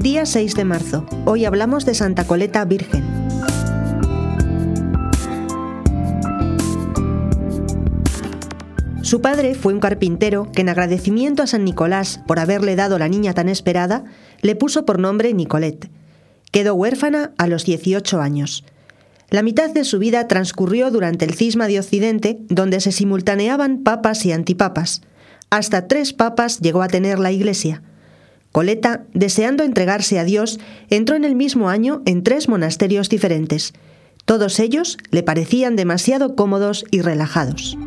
Día 6 de marzo. Hoy hablamos de Santa Coleta Virgen. Su padre fue un carpintero que en agradecimiento a San Nicolás por haberle dado la niña tan esperada, le puso por nombre Nicolette. Quedó huérfana a los 18 años. La mitad de su vida transcurrió durante el cisma de Occidente, donde se simultaneaban papas y antipapas. Hasta tres papas llegó a tener la Iglesia. Coleta, deseando entregarse a Dios, entró en el mismo año en tres monasterios diferentes. Todos ellos le parecían demasiado cómodos y relajados.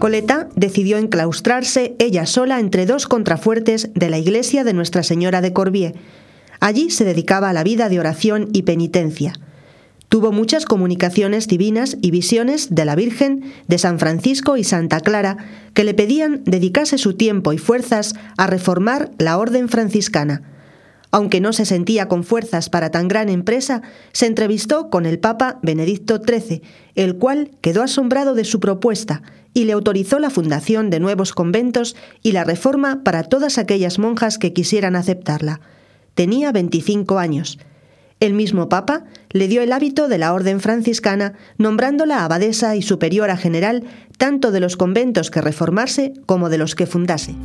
Coleta decidió enclaustrarse ella sola entre dos contrafuertes de la iglesia de Nuestra Señora de Corbier. Allí se dedicaba a la vida de oración y penitencia. Tuvo muchas comunicaciones divinas y visiones de la Virgen, de San Francisco y Santa Clara, que le pedían dedicase su tiempo y fuerzas a reformar la orden franciscana. Aunque no se sentía con fuerzas para tan gran empresa, se entrevistó con el Papa Benedicto XIII, el cual quedó asombrado de su propuesta y le autorizó la fundación de nuevos conventos y la reforma para todas aquellas monjas que quisieran aceptarla. Tenía 25 años. El mismo Papa le dio el hábito de la orden franciscana, nombrándola abadesa y superiora general tanto de los conventos que reformase como de los que fundase.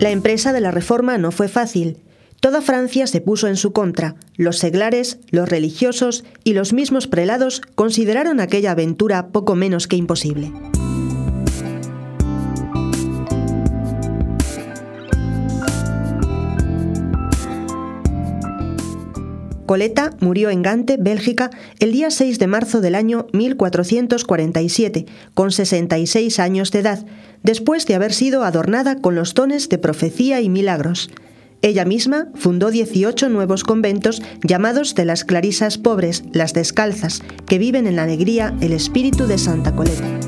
La empresa de la reforma no fue fácil. Toda Francia se puso en su contra. Los seglares, los religiosos y los mismos prelados consideraron aquella aventura poco menos que imposible. Coleta murió en Gante, Bélgica, el día 6 de marzo del año 1447, con 66 años de edad, después de haber sido adornada con los dones de profecía y milagros. Ella misma fundó 18 nuevos conventos llamados de las clarisas pobres, las descalzas, que viven en la alegría el espíritu de Santa Coleta.